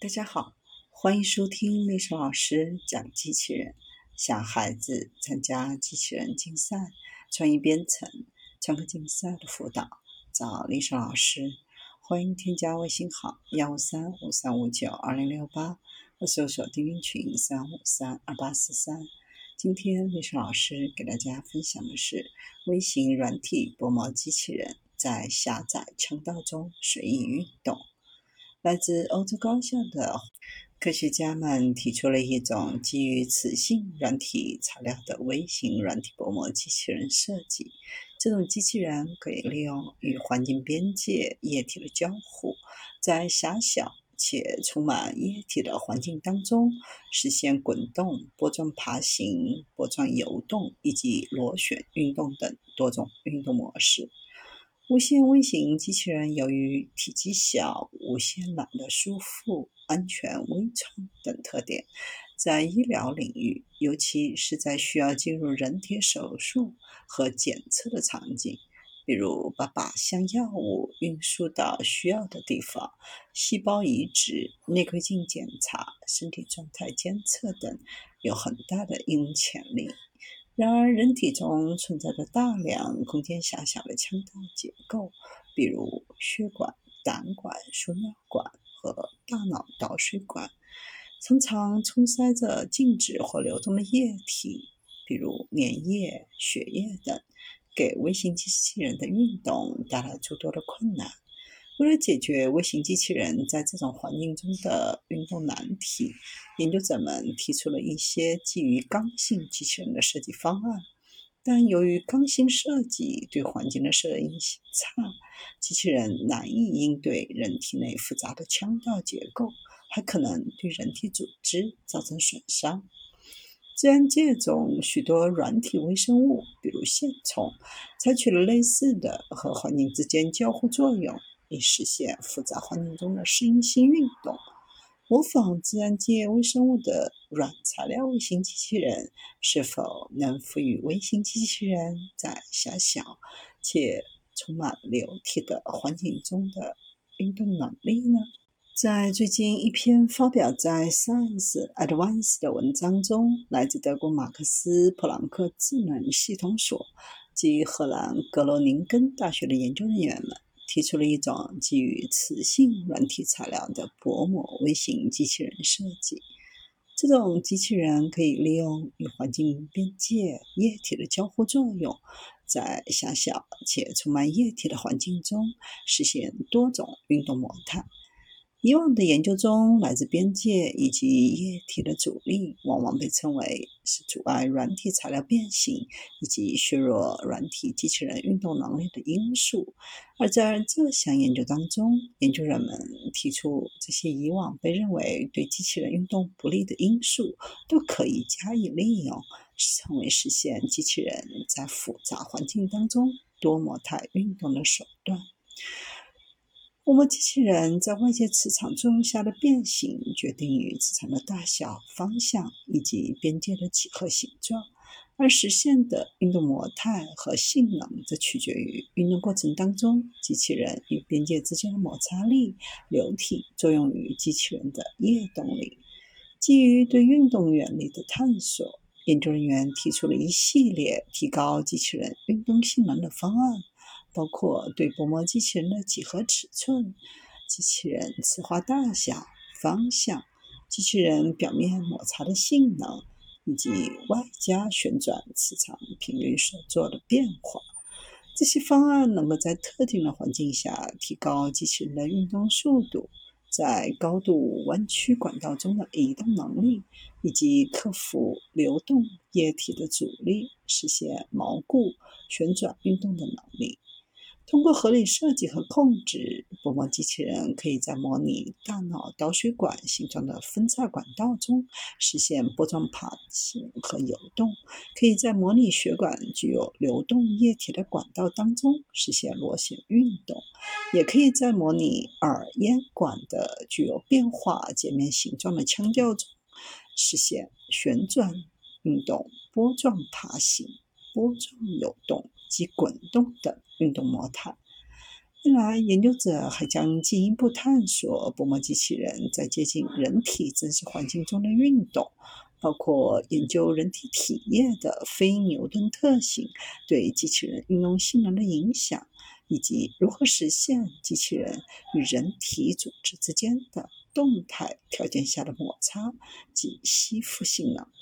大家好，欢迎收听历史老师讲机器人。想孩子参加机器人竞赛、创意编程、创客竞赛的辅导，找历史老师。欢迎添加微信号幺五三五三五九二零六八，或搜索钉钉群三五三二八四三。今天历史老师给大家分享的是微型软体薄膜机器人在狭窄腔道中随意运动。来自欧洲高校的科学家们提出了一种基于磁性软体材料的微型软体薄膜机器人设计。这种机器人可以利用与环境边界液体的交互，在狭小且充满液体的环境当中实现滚动、波状爬行、波状游动以及螺旋运动等多种运动模式。无线微型机器人由于体积小、无线懒得束缚、安全微创等特点，在医疗领域，尤其是在需要进入人体手术和检测的场景，比如把靶向药物运输到需要的地方、细胞移植、内窥镜检查、身体状态监测等，有很大的应用潜力。然而，人体中存在着大量空间狭小的腔道结构，比如血管、胆管、输尿管和大脑导水管，常常充塞着静止或流动的液体，比如粘液、血液等，给微型机器人的运动带来诸多的困难。为了解决微型机器人在这种环境中的运动难题，研究者们提出了一些基于刚性机器人的设计方案。但由于刚性设计对环境的适应性差，机器人难以应对人体内复杂的腔道结构，还可能对人体组织造成损伤。自然界中许多软体微生物，比如线虫，采取了类似的和环境之间交互作用。以实现复杂环境中的适应性运动。模仿自然界微生物的软材料微型机器人，是否能赋予微型机器人在狭小且充满流体的环境中的运动能力呢？在最近一篇发表在《Science Advances》的文章中，来自德国马克思普朗克智能系统所及荷兰格罗宁根大学的研究人员们。提出了一种基于磁性软体材料的薄膜微型机器人设计。这种机器人可以利用与环境边界液体的交互作用，在狭小且充满液体的环境中实现多种运动模态。以往的研究中，来自边界以及液体的阻力往往被称为是阻碍软体材料变形以及削弱软体机器人运动能力的因素。而在这项研究当中，研究人们提出，这些以往被认为对机器人运动不利的因素都可以加以利用，成为实现机器人在复杂环境当中多模态运动的手段。薄膜机器人在外界磁场作用下的变形，决定于磁场的大小、方向以及边界的几何形状；而实现的运动模态和性能，则取决于运动过程当中机器人与边界之间的摩擦力、流体作用于机器人的液动力。基于对运动原理的探索，研究人员提出了一系列提高机器人运动性能的方案。包括对薄膜机器人的几何尺寸、机器人磁化大小、方向、机器人表面摩擦的性能，以及外加旋转磁场频率所做的变化。这些方案能够在特定的环境下提高机器人的运动速度，在高度弯曲管道中的移动能力，以及克服流动液体的阻力，实现锚固旋转运动的能力。通过合理设计和控制，薄膜机器人可以在模拟大脑导水管形状的分叉管道中实现波状爬行和游动；可以在模拟血管具有流动液体的管道当中实现螺旋运动；也可以在模拟耳咽管的具有变化截面形状的腔调中实现旋转运动、波状爬行、波状游动及滚动的。运动模态。未来，研究者还将进一步探索薄膜机器人在接近人体真实环境中的运动，包括研究人体体液的非牛顿特性对机器人运动性能的影响，以及如何实现机器人与人体组织之间的动态条件下的摩擦及吸附性能。